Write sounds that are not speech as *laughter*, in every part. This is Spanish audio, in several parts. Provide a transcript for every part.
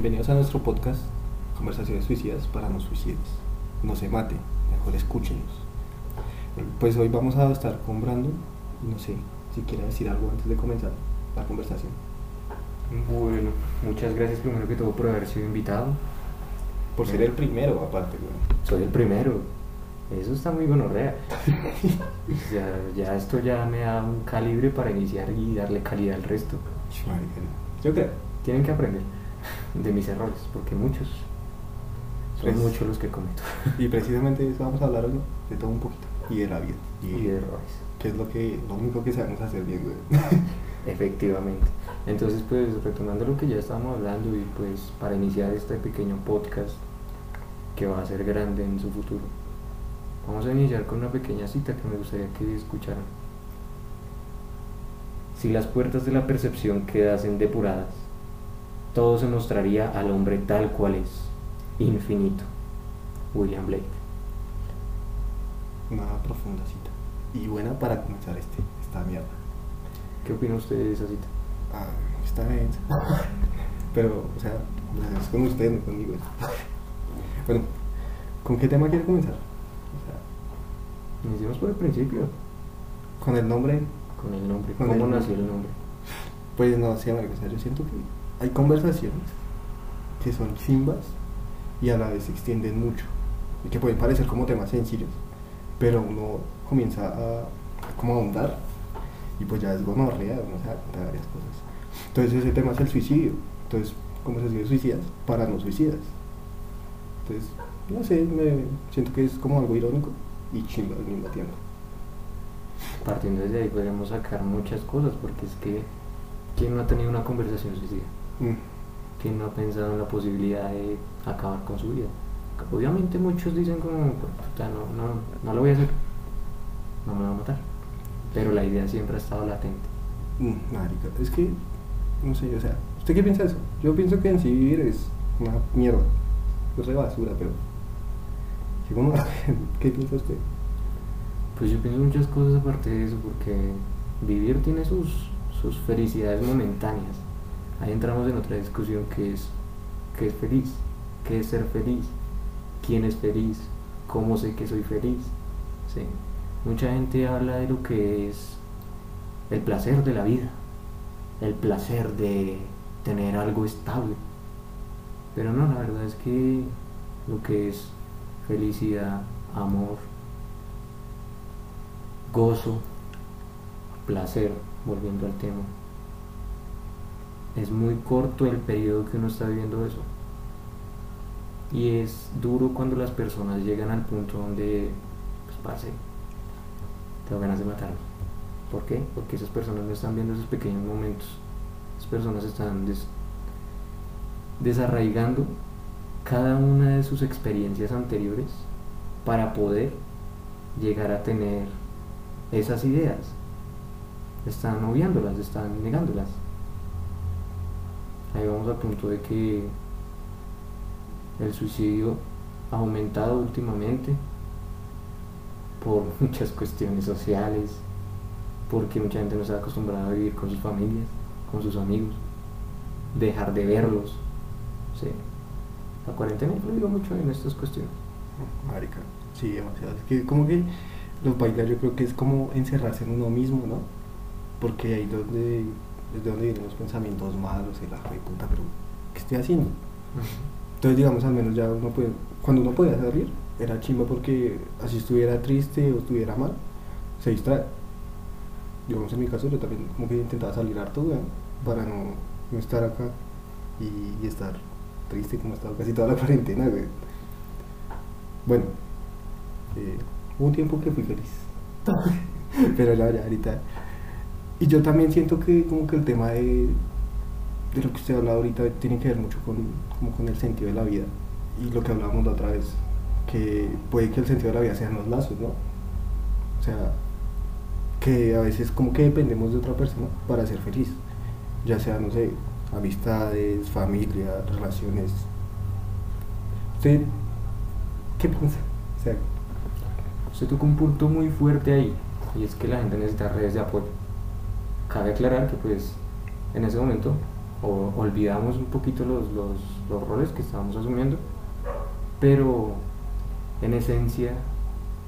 Bienvenidos a nuestro podcast Conversaciones Suicidas para no suicidas. No se mate, mejor escúchenos. Pues hoy vamos a estar con Brandon. No sé si quiere decir algo antes de comenzar la conversación. Bueno, muchas gracias primero que todo por haber sido invitado. Por ser el primero, aparte, güey. Soy el primero. Eso está muy gonorrea. *laughs* ya, ya esto ya me da un calibre para iniciar y darle calidad al resto. Yo creo. Tienen que aprender de mis errores, porque muchos son Pues- muchos los que cometo. Y precisamente eso vamos a hablar hoy, de todo un poquito. Y de la vida. y de errores. que es lo que lo único que sabemos hacer bien, güey. *laughs* Efectivamente. Entonces, pues retomando lo que ya estábamos hablando y pues para iniciar este pequeño podcast que va a ser grande en su futuro, vamos a iniciar con una pequeña cita que me gustaría que escucharan. Si las puertas de la percepción quedasen depuradas, todo se mostraría al hombre tal cual es, infinito. William Blake. Una profunda cita. Y buena para comenzar este, esta mierda. ¿Qué opina usted de esa cita? Ah, está bien. *laughs* Pero, o sea, es con usted, no conmigo. *laughs* Bueno, ¿con qué tema quiere comenzar? O sea, Iniciemos por el principio, con el nombre, con el nombre. Con ¿Cómo el- nació el nombre? pues no sé, sea, yo siento que hay conversaciones que son chimbas y a la vez se extienden mucho y que pueden parecer como temas sencillos, pero uno comienza a como a ahondar y pues ya es gonorrea, uno se da varias cosas. Entonces ese tema es el suicidio, entonces conversaciones suicidas para no suicidas. Entonces, no sé, me siento que es como algo irónico y chimba al mismo tiempo. Partiendo desde ahí podríamos sacar muchas cosas, porque es que ¿quién no ha tenido una conversación suicida? Mm. ¿Quién no ha pensado en la posibilidad de acabar con su vida? Obviamente muchos dicen como, "Puta, no, no, no lo voy a hacer, no me va a matar. Pero la idea siempre ha estado latente. Mm, Marica, es que, no sé, o sea, ¿usted qué piensa de eso? Yo pienso que en sí vivir es una mierda, es re basura, pero... ¿qué, cómo- *laughs* ¿Qué piensa usted? Pues yo pienso muchas cosas aparte de eso, porque vivir tiene sus, sus felicidades momentáneas. Ahí entramos en otra discusión que es, ¿qué es feliz? ¿Qué es ser feliz? ¿Quién es feliz? ¿Cómo sé que soy feliz? Sí. Mucha gente habla de lo que es el placer de la vida, el placer de tener algo estable. Pero no, la verdad es que lo que es felicidad, amor, gozo, placer, volviendo al tema. Es muy corto el periodo que uno está viviendo eso. Y es duro cuando las personas llegan al punto donde, pues, parce, tengo ganas de matarme. ¿Por qué? Porque esas personas no están viendo esos pequeños momentos. Esas personas están des- desarraigando cada una de sus experiencias anteriores para poder llegar a tener esas ideas. Están obviándolas, están negándolas. Ahí vamos al punto de que el suicidio ha aumentado últimamente por *laughs* muchas cuestiones sociales, porque mucha gente no está acostumbrada a vivir con sus familias, con sus amigos, dejar de verlos. Sí. La cuarentena influyó mucho en estas cuestiones. Marica, sí, demasiado. Es que como que los bailar yo creo que es como encerrarse en uno mismo, ¿no? Porque ahí donde, es de donde vienen los pensamientos malos, ajo de puta, pero ¿qué estoy haciendo? Entonces, digamos, al menos ya uno puede, cuando uno podía salir, era chimba porque así estuviera triste o estuviera mal, se distrae. Digamos, en mi caso, yo también como que intentaba salir harto, para no, no estar acá y, y estar triste como he estado casi toda la *laughs* cuarentena. Bueno, eh, hubo un tiempo que fui feliz, *laughs* pero ya, ya, ahorita. Y yo también siento que como que el tema de, de lo que usted habla ahorita tiene que ver mucho con, como con el sentido de la vida y lo que hablábamos la otra vez, que puede que el sentido de la vida sean los lazos, ¿no? O sea, que a veces como que dependemos de otra persona para ser feliz, ya sea, no sé, amistades, familia, relaciones. ¿Usted qué piensa? O sea, Usted tocó un punto muy fuerte ahí, y es que la gente necesita redes de apoyo. Cabe aclarar que pues en ese momento olvidamos un poquito los, los, los roles que estábamos asumiendo, pero en esencia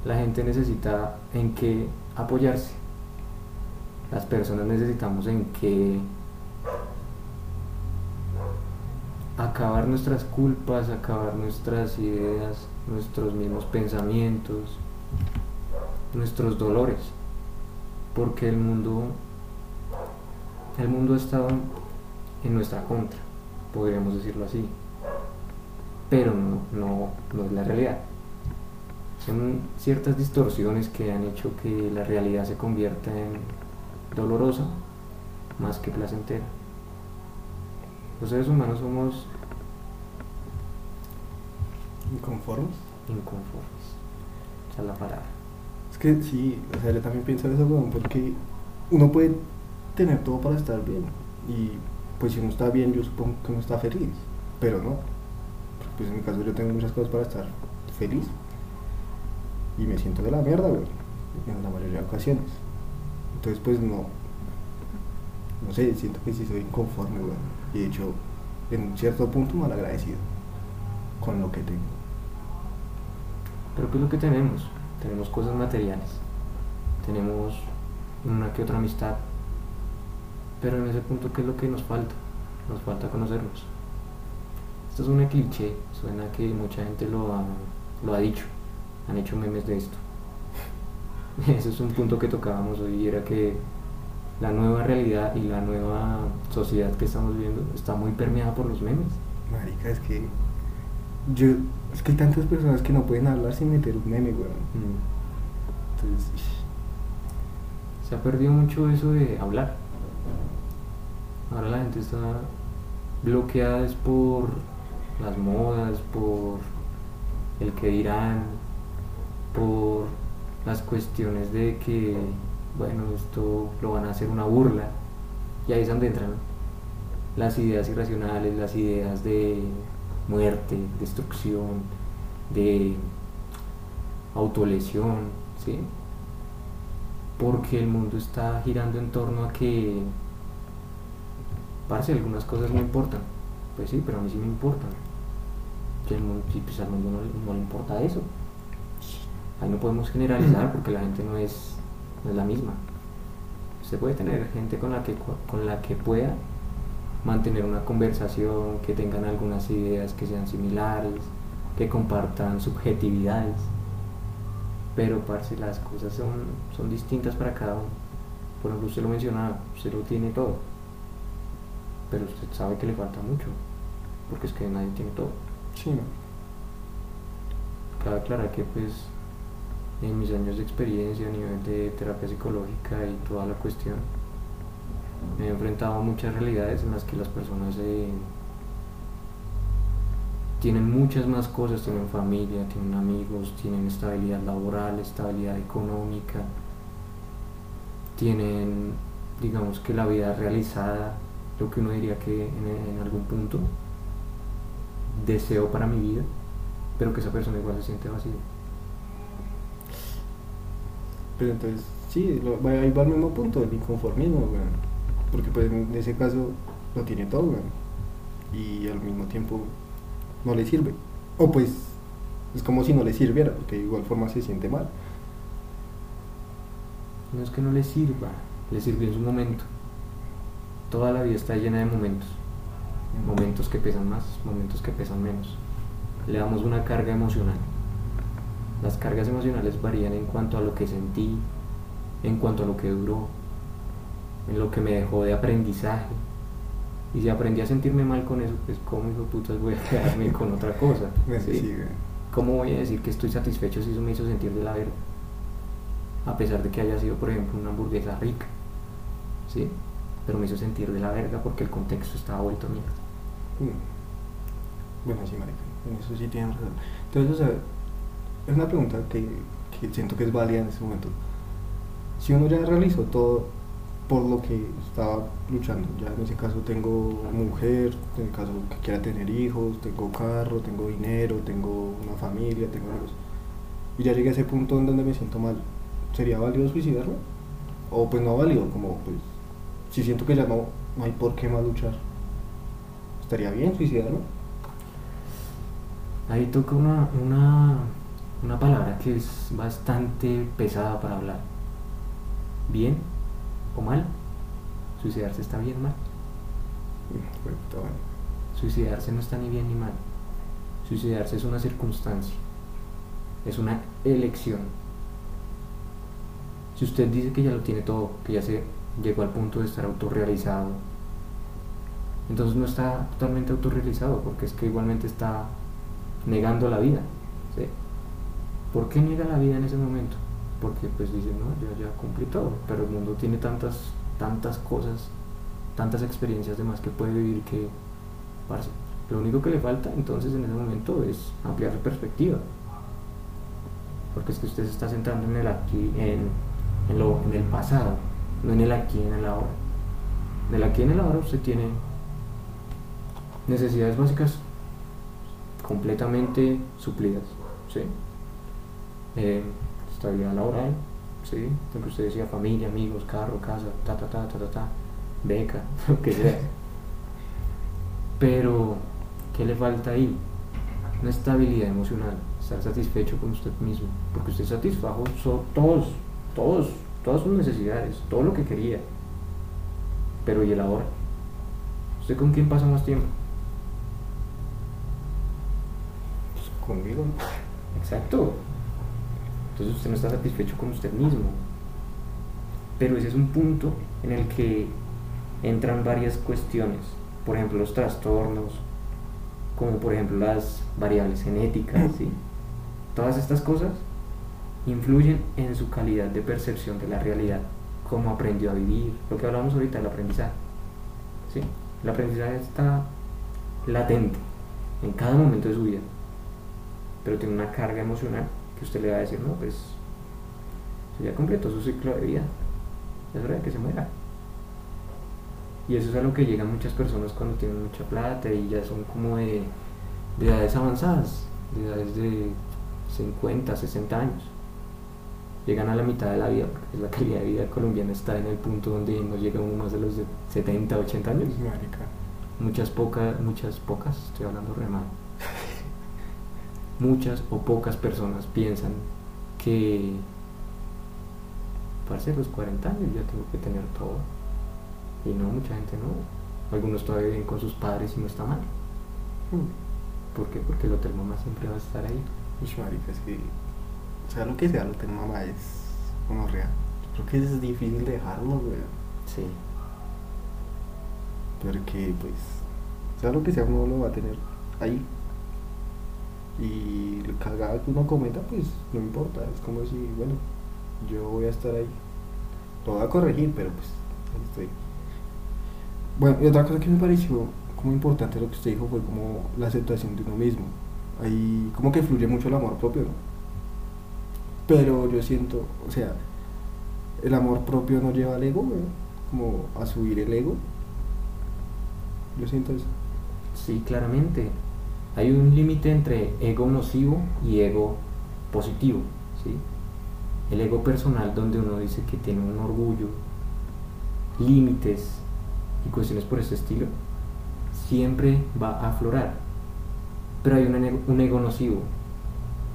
la gente necesita en qué apoyarse. Las personas necesitamos en qué acabar nuestras culpas, acabar nuestras ideas, nuestros mismos pensamientos, nuestros dolores, porque el mundo el mundo ha estado en nuestra contra, podríamos decirlo así, pero no, no, no es la realidad. Son ciertas distorsiones que han hecho que la realidad se convierta en dolorosa más que placentera. Los seres humanos somos ¿Inconformes? inconformes. Esa es la palabra. Es que sí, o sea, yo también pienso eso, weón, porque uno puede tener todo para estar bien. Y pues si uno está bien, yo supongo que uno está feliz. Pero no. Pues en mi caso yo tengo muchas cosas para estar feliz. Y me siento de la mierda, weón. En la mayoría de ocasiones. Entonces pues no. No sé, siento que sí soy inconforme, weón. Y de hecho, en cierto punto mal agradecido con lo que tengo. Pero ¿qué es lo que tenemos? Tenemos cosas materiales, tenemos una que otra amistad, pero en ese punto ¿qué es lo que nos falta? Nos falta conocernos. Esto es un cliché, suena que mucha gente lo ha, lo ha dicho, han hecho memes de esto. *laughs* Ese es un punto que tocábamos hoy, y era que la nueva realidad y la nueva sociedad que estamos viviendo está muy permeada por los memes. Marica, es que. Yo. Es que hay tantas personas que no pueden hablar sin meter un meme, weón. Mm. Entonces. Se ha perdido mucho eso de hablar. Ahora la gente está bloqueada es por las modas, por el que dirán, por las cuestiones de que, bueno, esto lo van a hacer una burla. Y ahí es donde entran las ideas irracionales, las ideas de muerte, destrucción, de autolesión, ¿sí? Porque el mundo está girando en torno a que, parce, algunas cosas no importan. Pues sí, pero a mí sí me importan. Sí, pues al mundo no, le- no le importa eso. Ahí no podemos generalizar porque la gente no es, no es la misma. Se puede tener gente con la que, con la que pueda mantener una conversación, que tengan algunas ideas que sean similares, que compartan subjetividades. Pero, parce, las cosas son, son distintas para cada uno. Por ejemplo, usted lo mencionaba, usted lo tiene todo. Pero usted sabe que le falta mucho. Porque es que nadie tiene todo. Sí. Cabe aclarar que pues en mis años de experiencia a nivel de terapia psicológica y toda la cuestión, me he enfrentado a muchas realidades en las que las personas eh, tienen muchas más cosas, tienen familia, tienen amigos, tienen estabilidad laboral, estabilidad económica, tienen, digamos que la vida realizada, lo que uno diría que en, en algún punto deseo para mi vida, pero que esa persona igual se siente vacía. Pero entonces, sí, lo, ahí va al mismo punto, el inconformismo, weón. Porque pues en ese caso lo tiene todo. Y al mismo tiempo no le sirve. O pues es como si no le sirviera, porque de igual forma se siente mal. No es que no le sirva, le sirvió en su momento. Toda la vida está llena de momentos. Momentos que pesan más, momentos que pesan menos. Le damos una carga emocional. Las cargas emocionales varían en cuanto a lo que sentí, en cuanto a lo que duró, en lo que me dejó de aprendizaje. Y si aprendí a sentirme mal con eso, pues cómo hijo putas voy a quedarme con *laughs* otra cosa. ¿sí? sí. ¿Cómo voy a decir que estoy satisfecho si eso me hizo sentir de la verga? A pesar de que haya sido, por ejemplo, una hamburguesa rica. ¿Sí? Pero me hizo sentir de la verga porque el contexto estaba vuelto mierda. Bueno, sí, marica, en eso sí tienen razón. Entonces, o sea, es una pregunta que, que siento que es válida en este momento. Si uno ya realizó todo por lo que estaba luchando, ya en ese caso tengo mujer, en el caso que quiera tener hijos, tengo carro, tengo dinero, tengo una familia, tengo amigos, y ya llegué a ese punto en donde me siento mal, ¿sería válido suicidarme? O pues no válido, como pues, si siento que ya no, no hay por qué más luchar, ¿estaría bien suicidarme? ahí toca una, una, una palabra que es bastante pesada para hablar. ¿Bien o mal? ¿Suicidarse está bien o mal? Bueno. Suicidarse no está ni bien ni mal. Suicidarse es una circunstancia, es una elección. Si usted dice que ya lo tiene todo, que ya se llegó al punto de estar autorrealizado, entonces no está totalmente autorrealizado, porque es que igualmente está negando la vida. ¿sí? ¿Por qué niega la vida en ese momento? Porque pues dice, no, yo ya cumplí todo, pero el mundo tiene tantas, tantas cosas, tantas experiencias de más que puede vivir que, parce, lo único que le falta entonces en ese momento es ampliar la perspectiva. Porque es que usted se está centrando en el aquí, en, en, el pasado, no en el aquí, en el ahora. En el aquí, en el ahora usted tiene necesidades básicas completamente suplidas. ¿sí? Eh, estabilidad laboral, ¿sí? lo que usted decía, familia, amigos, carro, casa, ta, ta, ta, ta, ta, ta, beca, *laughs* lo que sea. Pero, ¿qué le falta ahí? Una estabilidad emocional, estar satisfecho con usted mismo, porque usted satisfajo so- todos, todos, todas sus necesidades, todo lo que quería. Pero ¿y el ahora? ¿Usted con quién pasa más tiempo? Pues conmigo. Exacto. Entonces usted no está satisfecho con usted mismo. Pero ese es un punto en el que entran varias cuestiones. Por ejemplo, los trastornos, como por ejemplo las variables genéticas, ¿sí? Todas estas cosas influyen en su calidad de percepción de la realidad, cómo aprendió a vivir, lo que hablamos ahorita del aprendizaje. ¿sí? El aprendizaje está latente en cada momento de su vida, pero tiene una carga emocional que usted le va a decir, no, pues ya completó su ciclo de vida, es hora de que se muera. Y eso es a lo que llegan muchas personas cuando tienen mucha plata y ya son como de, de edades avanzadas, de edades de 50, 60 años. Llegan a la mitad de la vida, porque la calidad de vida colombiana está en el punto donde no llega uno más de los de 70, 80 años. Marica. Muchas pocas, muchas pocas, estoy hablando re mal. *laughs* Muchas o pocas personas piensan que para ser los 40 años ya tengo que tener todo. Y no, mucha gente no. Algunos todavía viven con sus padres y no está mal. Mm. ¿Por qué? Porque el hotel mamá siempre va a estar ahí. Marica. Sea lo que sea, lo tengo mamá es como real. Creo que es difícil dejarlo, güey. Sí. Porque, pues, sea lo que sea, uno lo va a tener ahí. Y la cagada que uno cometa, pues, no importa. Es como si, bueno, yo voy a estar ahí. Lo voy a corregir, pero pues, ahí estoy. Bueno, y otra cosa que me pareció como importante lo que usted dijo fue como la aceptación de uno mismo. Ahí como que fluye mucho el amor propio, ¿no? Pero yo siento, o sea, el amor propio no lleva al ego, como a subir el ego. Yo siento eso. Sí, claramente. Hay un límite entre ego nocivo y ego positivo, ¿sí? El ego personal donde uno dice que tiene un orgullo, límites y cuestiones por ese estilo, siempre va a aflorar. Pero hay un ego nocivo,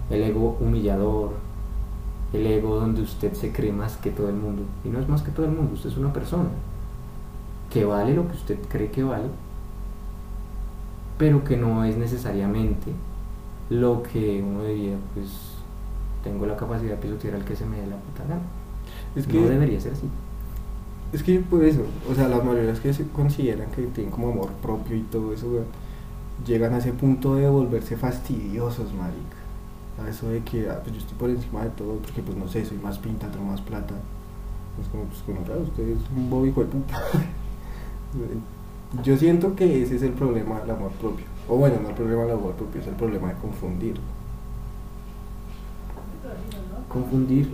el ego humillador, el ego donde usted se cree más que todo el mundo. Y no es más que todo el mundo, usted es una persona que vale lo que usted cree que vale, pero que no es necesariamente lo que uno diría, pues tengo la capacidad de pisotear al que se me dé la puta gana. Es que, no debería ser así. es que por eso, o sea, las mayorías que se consideran que tienen como amor propio y todo eso, llegan a ese punto de volverse fastidiosos, marica. A eso de que, ah, pues yo estoy por encima de todo, porque pues no sé, soy más pinta, tengo más plata. Es como, pues como, claro, usted es un bobo hijo de puta. *laughs* Yo siento que ese es el problema del amor propio. O bueno, no el problema del amor propio, es el problema de confundir. Confundir,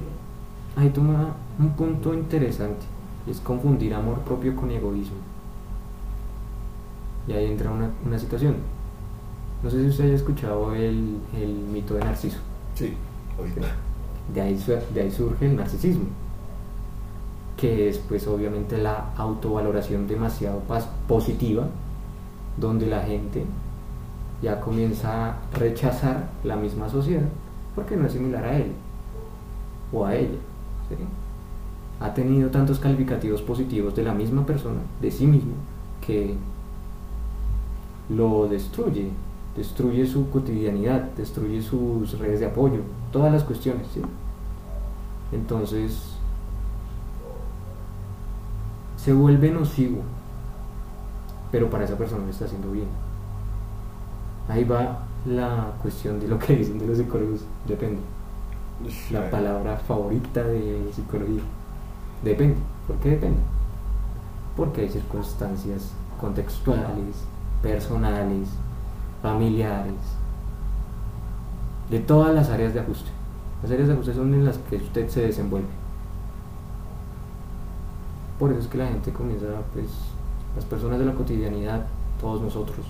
ahí toma un punto interesante, es confundir amor propio con egoísmo. Y ahí entra una, una situación. No sé si usted haya escuchado el, el mito de Narciso. Sí, De ahí, de ahí surge el narcisismo, que es pues obviamente la autovaloración demasiado positiva, donde la gente ya comienza a rechazar la misma sociedad porque no es similar a él o a ella. ¿sí? Ha tenido tantos calificativos positivos de la misma persona, de sí mismo, que lo destruye, destruye su cotidianidad, destruye sus redes de apoyo, todas las cuestiones. ¿sí? Entonces, se vuelve nocivo, pero para esa persona le está haciendo bien. Ahí va la cuestión de lo que dicen de los psicólogos, depende. La palabra favorita de psicología. Depende. ¿Por qué depende? Porque hay circunstancias contextuales, personales, familiares, de todas las áreas de ajuste. Las áreas de ajuste son en las que usted se desenvuelve. Por eso es que la gente comienza, pues, las personas de la cotidianidad, todos nosotros,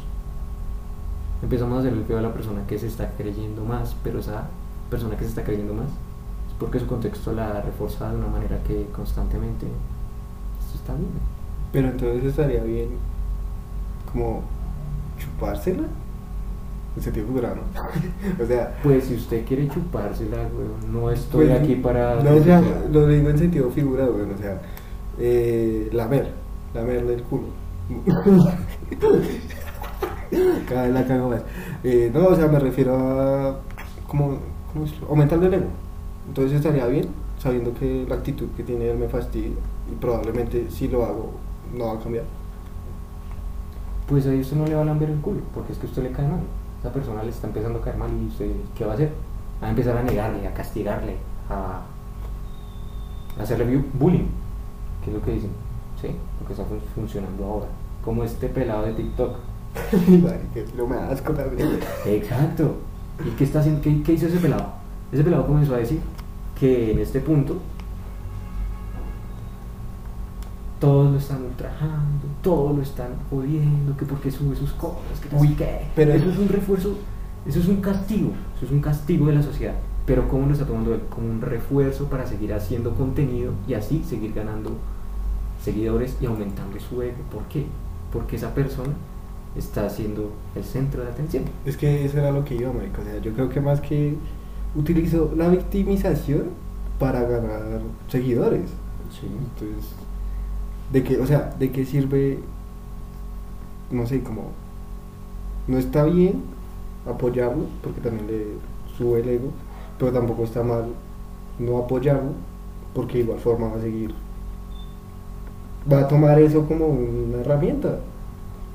empezamos a hacer el feo a la persona que se está creyendo más, pero esa persona que se está creyendo más es porque su contexto la reforzado de una manera que constantemente esto está bien. Pero entonces estaría bien como chupársela. En sentido figurado, ¿no? *laughs* o sea. Pues si usted quiere chupársela, weón, no estoy pues, aquí para. No, o sea, lo digo en sentido figurado, weón, o sea, eh, lamer, lamer del culo. *laughs* Cada vez la cago más. Eh, no, o sea, me refiero a. como. ¿cómo es? aumentar el ego. Entonces estaría bien, sabiendo que la actitud que tiene él me fastidia y probablemente si lo hago no va a cambiar. Pues ahí usted no le va a lamber el culo, porque es que usted le cae mal. Esa persona le está empezando a caer mal y usted, ¿qué va a hacer? Va a empezar a negarle, a castigarle, a, a hacerle bu- bullying, que es lo que dicen, ¿sí? Lo que está fun- funcionando ahora. Como este pelado de TikTok. *laughs* No me asco también. Exacto. ¿Y qué, está haciendo? ¿Qué, qué hizo ese pelado? Ese pelado comenzó a decir que en este punto todos lo están ultrajando, todos lo están jodiendo, que porque sube sus cosas, que Uy, qué. pero- eso es un refuerzo, eso es un castigo, eso es un castigo de la sociedad. Pero ¿cómo lo está tomando él? Como un refuerzo para seguir haciendo contenido y así seguir ganando seguidores y aumentando su ego. ¿Por qué? Porque esa persona está siendo el centro de atención. Es que eso era lo que iba, marica. O sea, yo creo que más que utilizó la victimización para ganar seguidores. Sí. Entonces, de qué, o sea, de qué sirve, no sé, como no está bien apoyarlo, porque también le sube el ego, pero tampoco está mal no apoyarlo, porque de igual forma va a seguir. Va a tomar eso como una herramienta.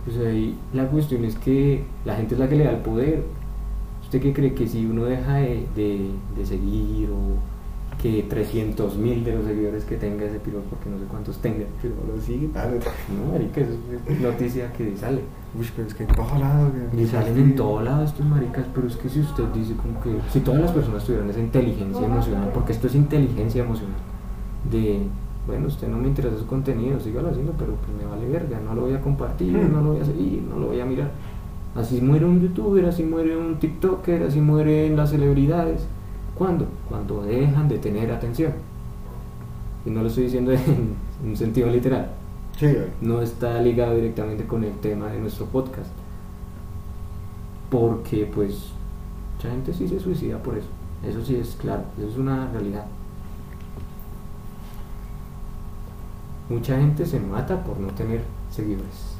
Pues ahí la cuestión es que la gente es la que le da el poder. ¿Usted qué cree que si uno deja de, de- de seguir o que 300 mil de los seguidores que tenga ese piro, porque no sé cuántos tenga? Pero no lo sigue. Ah, no. Marica, eso es noticia que sale. Uy, pero es que en todo lado, güey. Y salen en todo lado estos maricas, pero es que si usted dice como que si todas las personas tuvieran esa inteligencia emocional, porque esto es inteligencia emocional, de, bueno, usted no me interesa su contenido, sígalo haciendo, pero pues me vale verga, no lo voy a compartir, Hmm. no lo voy a seguir, no lo voy a mirar. Así muere un youtuber, así muere un tiktoker, así mueren las celebridades. ¿Cuándo? Cuando dejan de tener atención. Y no lo estoy diciendo *laughs* en, un sentido literal Sí, no está ligado directamente con el tema de nuestro podcast. Porque pues mucha gente sí se suicida por eso. Eso sí es claro, eso es una realidad. Mucha gente se mata por no tener seguidores.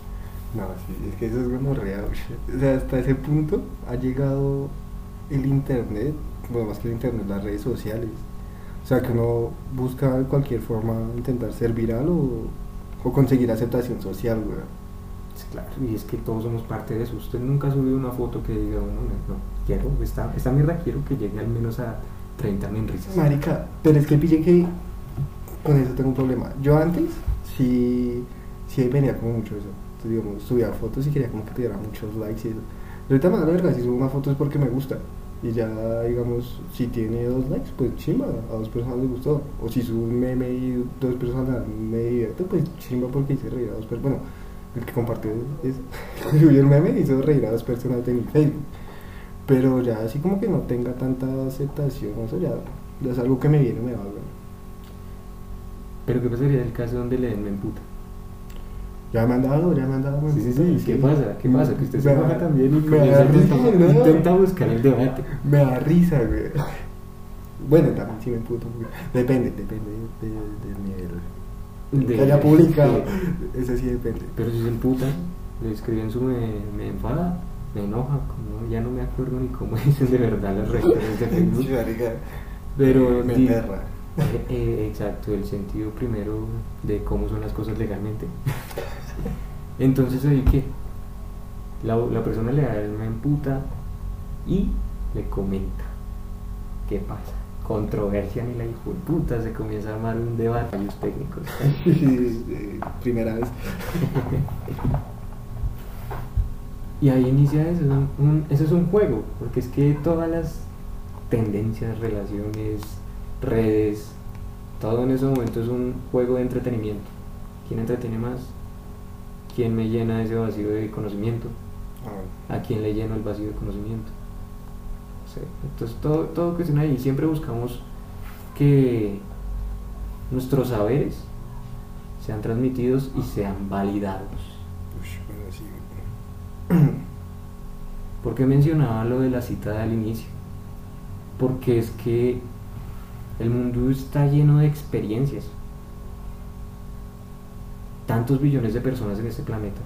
No, sí, es que eso es como real. O sea, hasta ese punto ha llegado el internet, bueno, más que el internet, las redes sociales. O sea, que uno busca de cualquier forma intentar ser viral o, o conseguir aceptación social, güey. Claro, y es que todos somos parte de eso. Usted nunca ha subido una foto que diga, bueno, no, no, quiero, esta, esta mierda quiero que llegue al menos a 30 mil risas. Marica, pero es que pille que con eso tengo un problema. Yo antes sí, sí venía como mucho eso. Entonces, digamos, subía fotos y quería como que tuviera muchos likes y eso. Ahorita me da verga, si subo una foto es porque me gusta. Y ya, digamos, si tiene dos likes, pues chimba, a dos personas les gustó. O si subo un meme y dos personas me divierten, pues chimba porque hice reír a dos personas. Bueno, el que compartió es, *laughs* subió el meme y hizo reír a dos personas de mi Facebook. Pero ya así como que no tenga tanta aceptación, eso ya, ya es algo que me viene me va. Pero ¿qué pasaría el caso donde le den me emputa? Ya me han dado, ya me han dado. Sí, sí, sí. ¿Qué pasa? ¿Qué pasa? Que usted se da- también y me da risa, ¿no? intenta buscar el debate. Me da risa, güey. Bueno, también sí me puto. güey. Depende, depende de- del nivel. De- que haya *laughs* publicado. de- Ese sí depende. Pero si es el puta, le escriben su me, me enfada, me enoja, como ya no me acuerdo ni cómo *laughs* dicen de verdad las reacciones de *laughs* Facebook. Pero Me aterra. Eh, exacto, el sentido primero de cómo son las cosas legalmente. *laughs* Entonces ahí que la, la persona le da el me emputa y le comenta qué pasa. Controversia ni la hijo de puta, se comienza a armar un debate fallos técnicos. *laughs* Primera vez. *laughs* Y ahí inicia eso, un- un- eso es un juego, porque es que todas las tendencias, relaciones, redes, todo en ese momento es un juego de entretenimiento. ¿Quién entretiene más? ¿Quién me llena ese vacío de conocimiento? Ah, ¿A quién le lleno el vacío de conocimiento? Sí, Entonces todo, todo cuestiona ahí. Siempre buscamos que nuestros saberes sean transmitidos y sean validados. ¿Por qué mencionaba lo de la cita del inicio? Porque es que el mundo está lleno de experiencias. Tantos billones de personas en este planeta.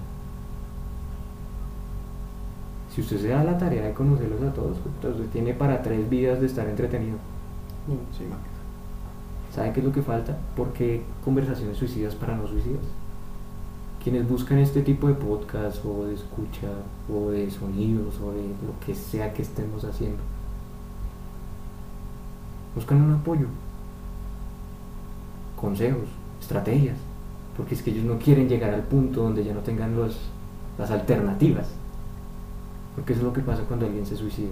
Si usted se da la tarea de conocerlos a todos, entonces tiene para tres vidas de estar entretenido. No, sí. ¿Sabe qué es lo que falta? Porque conversaciones suicidas para no suicidas. Quienes buscan este tipo de podcast o de escucha o de sonidos o de lo que sea que estemos haciendo, buscan un apoyo, consejos, estrategias, porque es que ellos no quieren llegar al punto donde ya no tengan las alternativas. Porque eso es lo que pasa cuando alguien se suicida.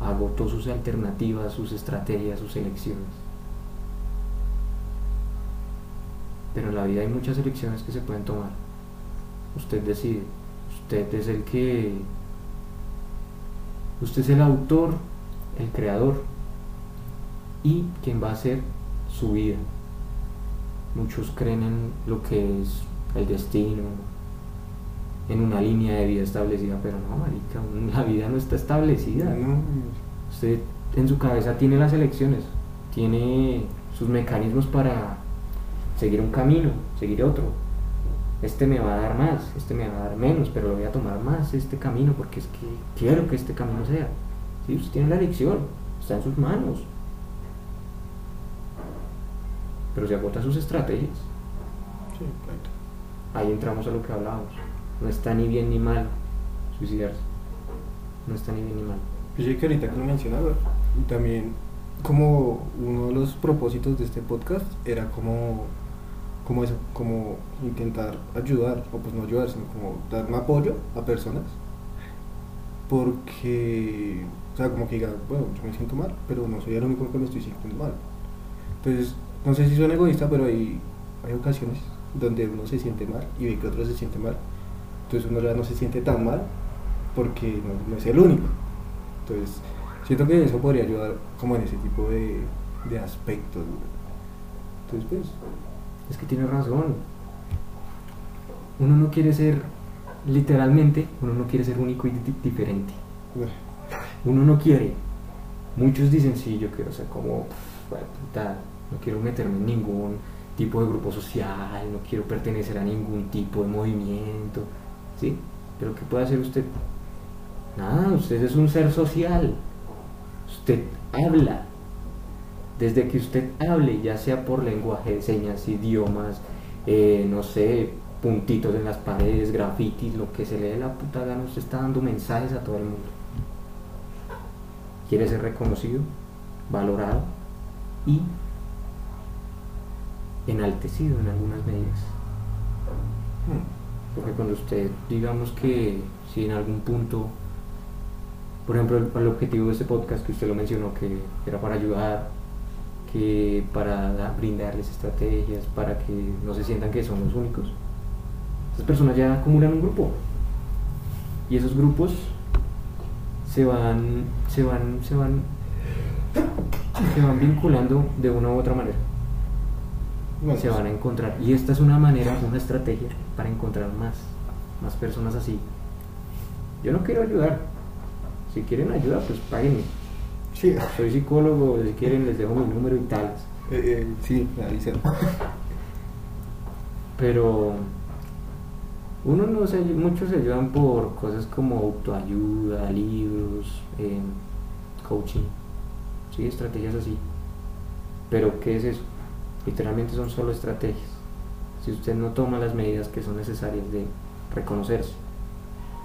Agotó sus alternativas, sus estrategias, sus elecciones. Pero en la vida hay muchas elecciones que se pueden tomar. Usted decide. Usted es el que... Usted es el autor, el creador y quien va a hacer su vida. Muchos creen en lo que es el destino, en una línea de vida establecida, pero no, marica, *laughs* la vida no está establecida. No, Usted en su cabeza tiene las elecciones, tiene sus mecanismos para seguir un camino, seguir otro. Este me va a dar más, este me va a dar menos, pero lo voy a tomar más este camino porque es que quiero que este camino sea. ¿Sí? Usted tiene la elección, está en sus manos. Pero se agota sus estrategias. sí. Ahí entramos a lo que hablábamos. No está ni bien ni mal suicidarse. No está ni bien ni mal. Yo sé que ahorita que lo mencionaba, y también como uno de los propósitos de este podcast era como, como eso, como intentar ayudar, o pues no ayudar, sino como dar un apoyo a personas, porque, o sea, como que diga, bueno, yo me siento mal, pero no soy el único que me estoy sintiendo mal. Entonces, no sé si suena egoísta, pero hay, hay ocasiones donde uno se siente mal y ve que otro se siente mal. Entonces uno ya no se siente tan mal porque no, no es el único. Entonces, siento que eso podría ayudar como en ese tipo de, de aspectos. Entonces, pues, Es que tiene razón. Uno no quiere ser, literalmente, uno no quiere ser único y di- diferente. *laughs* Uno no quiere. Muchos dicen, sí, yo quiero ser como, bueno, puta, no quiero meterme en ningún tipo de grupo social, no quiero pertenecer a ningún tipo de movimiento, ¿sí? Pero ¿qué puede hacer usted? Nada, usted es un ser social. Usted habla. Desde que usted hable, ya sea por lenguaje señas, idiomas, eh, no sé, puntitos en las paredes, grafitis, lo que se le dé la puta gana, usted está dando mensajes a todo el mundo. Quiere ser reconocido, valorado y enaltecido en algunas medidas. hmm, Porque cuando usted, digamos que si en algún punto, por ejemplo, el, el objetivo de este podcast que usted lo mencionó, que era para ayudar, que para da- brindarles estrategias, para que no se sientan que son los únicos, esas personas ya acumulan un grupo. Y esos grupos se van, se van, se van, se van vinculando de una u otra manera. Se van a encontrar. Y esta es una manera, una estrategia para encontrar más, más personas así. Yo no quiero ayudar. Si quieren ayuda, pues páguenme. Sí, Soy psicólogo, si quieren les dejo mi número y tal. eh, eh, sí. Pero uno no se muchos se ayudan por cosas como autoayuda, libros, eh, coaching, sí, estrategias así. Pero ¿qué es eso? Literalmente son solo estrategias. Si usted no toma las medidas que son necesarias de reconocerse,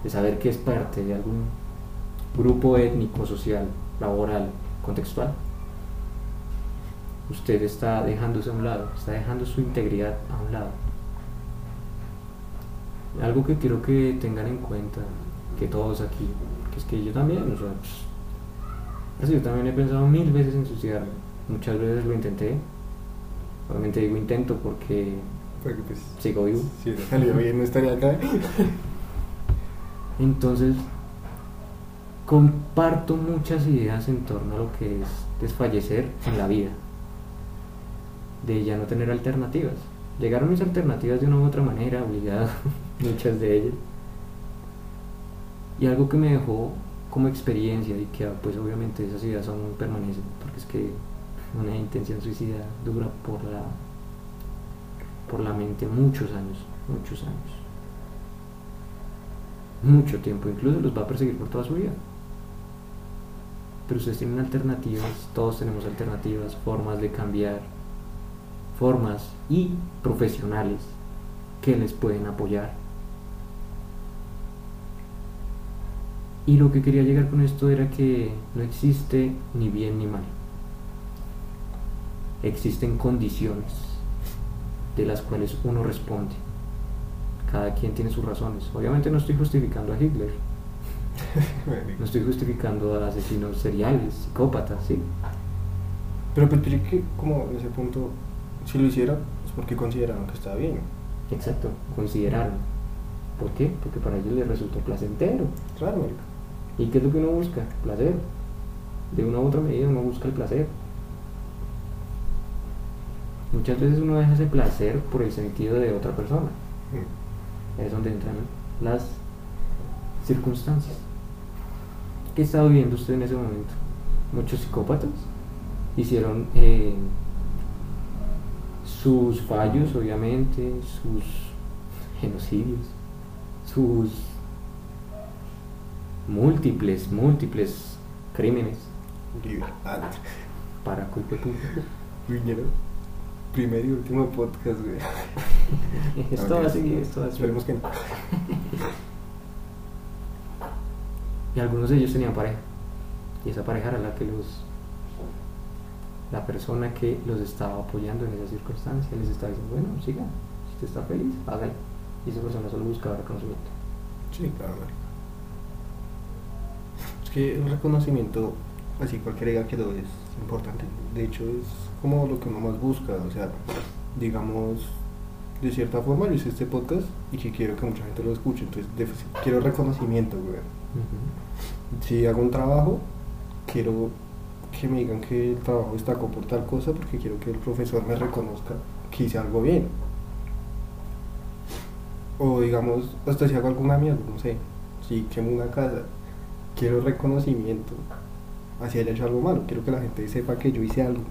de saber que es parte de algún grupo étnico, social, laboral, contextual, usted está dejándose a un lado, está dejando su integridad a un lado. Algo que quiero que tengan en cuenta, que todos aquí, que es que yo también, o sea, pues, yo también he pensado mil veces en suicidarme. Muchas veces lo intenté. Obviamente digo intento porque Porque pues, sigo vivo. si no salió bien, no estaría acá. *laughs* Entonces, comparto muchas ideas en torno a lo que es desfallecer en la vida, de ya no tener alternativas. Llegaron mis alternativas de una u otra manera, obligado, *laughs* muchas de ellas. Y algo que me dejó como experiencia y que pues obviamente esas ideas muy permanecen, porque es que una intención suicida dura por la por la mente muchos años, muchos años mucho tiempo, incluso los va a perseguir por toda su vida. Pero ustedes tienen alternativas, todos tenemos alternativas, formas de cambiar, formas y profesionales que les pueden apoyar. Y lo que quería llegar con esto era que no existe ni bien ni mal. Existen condiciones de las cuales uno responde. Cada quien tiene sus razones. Obviamente no estoy justificando a Hitler, no estoy justificando a asesinos seriales, psicópatas, ¿sí? Pero pues yo que como en ese punto, si lo hicieron, es porque consideraron que estaba bien. Exacto, consideraron. ¿Por qué? Porque para ellos les resultó placentero. Claro. ¿Y qué es lo que uno busca? Placer. De una u otra medida uno busca el placer. Muchas veces uno deja ese placer por el sentido de otra persona. Mm. Es donde entran las circunstancias. ¿Qué estaba viviendo usted en ese momento? Muchos psicópatas hicieron eh, sus fallos, obviamente, sus genocidios, sus múltiples, múltiples crímenes para Cuipepu. Primer y último podcast, güey. *laughs* esto va a seguir, esto va a seguir. Esperemos que no. *laughs* Y algunos de ellos tenían pareja. Y esa pareja era la que los. La persona que los estaba apoyando en esa circunstancia les estaba diciendo: Bueno, siga, si usted está feliz, hágalo. Y esa persona solo buscaba reconocimiento. Sí, claro. Es que el reconocimiento, así cualquiera diga que lo es importante. De hecho, es como lo que uno más busca. O sea, digamos, de cierta forma, yo hice este podcast y que quiero que mucha gente lo escuche. Entonces, de- quiero reconocimiento, güey. Si hago un trabajo, quiero que me digan que el trabajo destacó por tal cosa porque quiero que el profesor me reconozca que hice algo bien. O digamos, hasta si hago alguna mierda, no sé, si quemo una casa, quiero reconocimiento hacia haya hecho algo malo, quiero que la gente sepa que yo hice algo.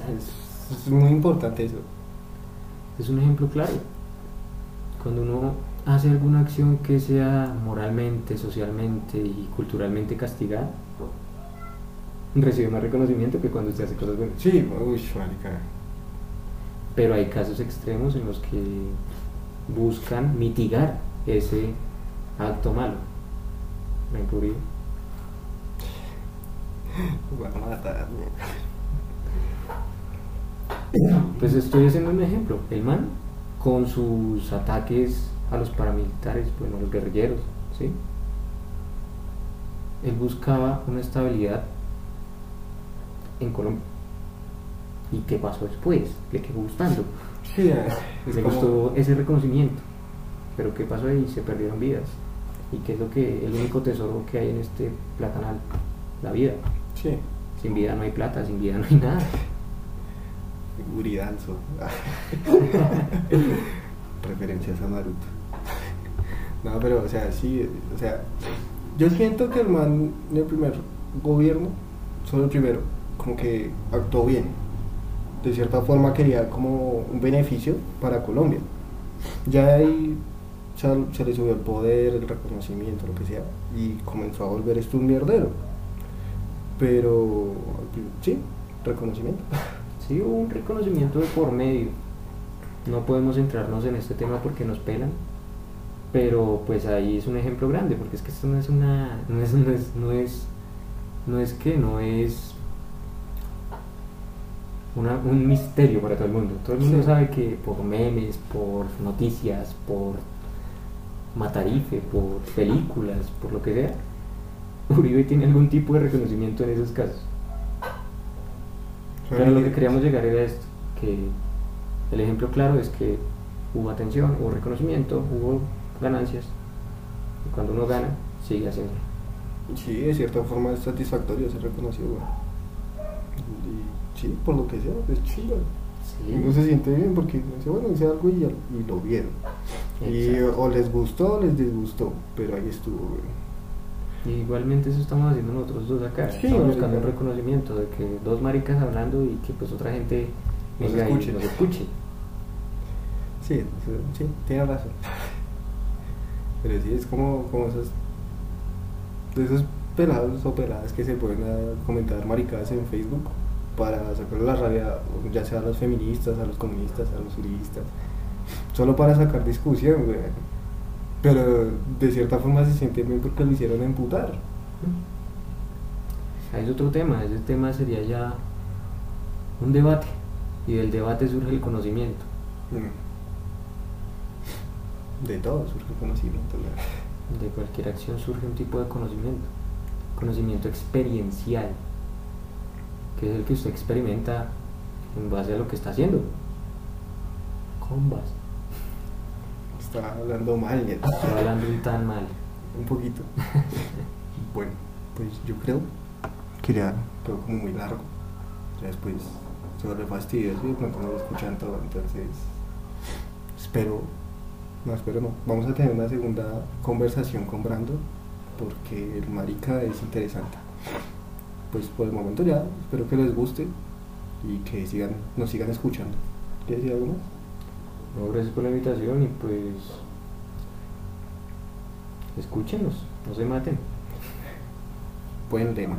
Es, es muy importante eso. Es un ejemplo claro. Cuando uno hace alguna acción que sea moralmente, socialmente y culturalmente castigada, recibe más reconocimiento que cuando usted hace cosas buenas. Sí, uy, marica. Pero hay casos extremos en los que buscan mitigar ese acto malo. ¿Me encubrí? Van a matar. Pues estoy haciendo un ejemplo. El man, con sus ataques a los paramilitares, bueno, a los guerrilleros, ¿sí? Él buscaba una estabilidad en Colombia. ¿Y qué pasó después? Le quedó gustando. Sí, *laughs* es Le como- gustó ese reconocimiento. Pero ¿qué pasó ahí? Se perdieron vidas. ¿Y qué es lo que el único tesoro que hay en este platanal? La vida. Sí. Sin vida no hay plata, sin vida no hay nada. Uridanzo. *laughs* Referencias a Naruto. No, pero, o sea, sí, o sea, yo siento que el man en el primer gobierno, solo el primero, como que actuó bien. De cierta forma quería como un beneficio para Colombia. Ya ahí se le subió el poder, el reconocimiento, lo que sea, y comenzó a volver esto un mierdero. Pero, sí, reconocimiento. *laughs* Sí, hubo un reconocimiento de por medio. No podemos centrarnos en este tema porque nos pelan. Pero pues ahí es un ejemplo grande, porque es que esto no es una. *laughs* no es, no es, no es, no es que, no es una- un misterio para todo el mundo. Todo el mundo Sí. sabe que por memes, por noticias, por matarife, por películas, por lo que sea, *laughs* Uribe tiene algún tipo de reconocimiento en esos casos. Pero lo que queríamos llegar era esto, que el ejemplo claro es que hubo atención, hubo reconocimiento, hubo ganancias, y cuando uno gana, sigue haciendo. Sí, de cierta forma es satisfactorio ser reconocido, güey. Y sí, por lo que sea, es chido. Uno se siente bien porque dice, bueno, hice algo y, y lo vieron. Y o les gustó o les disgustó, pero ahí estuvo, güey. Y igualmente eso estamos haciendo nosotros dos acá. Sí, estamos buscando un reconocimiento de que dos maricas hablando y que pues otra gente Nos escuche. y nos escuche. Sí, sí, tiene razón. Pero sí, es como, como esos, esos pelados o peladas que se pueden comentar maricadas en Facebook para sacarle la rabia, ya sea a los feministas, a los comunistas, a los uribistas, solo para sacar discusión, güey. Pero de cierta forma se siente bien porque lo hicieron emputar. Ahí es otro tema, ese tema sería ya un debate. Y del debate surge el conocimiento. Mm. De todo surge conocimiento, güey. De cualquier acción surge un tipo de conocimiento. Conocimiento experiencial. Que es el que usted experimenta en base a lo que está haciendo. Combas. Está hablando mal. Estoy hablando un tan mal. Un poquito. *laughs* bueno, pues yo creo que ya quedó como muy largo. Ya después se vuelve fastidioso y de pronto no lo escuchan todo. Entonces, espero, no, espero no. Vamos a tener una segunda conversación con Brando porque el marica es interesante. Pues por el momento ya, espero que les guste y que sigan, nos sigan escuchando. ¿Quieres decir algo más? No, gracias por la invitación y pues escúchenos, no se maten. Buen tema.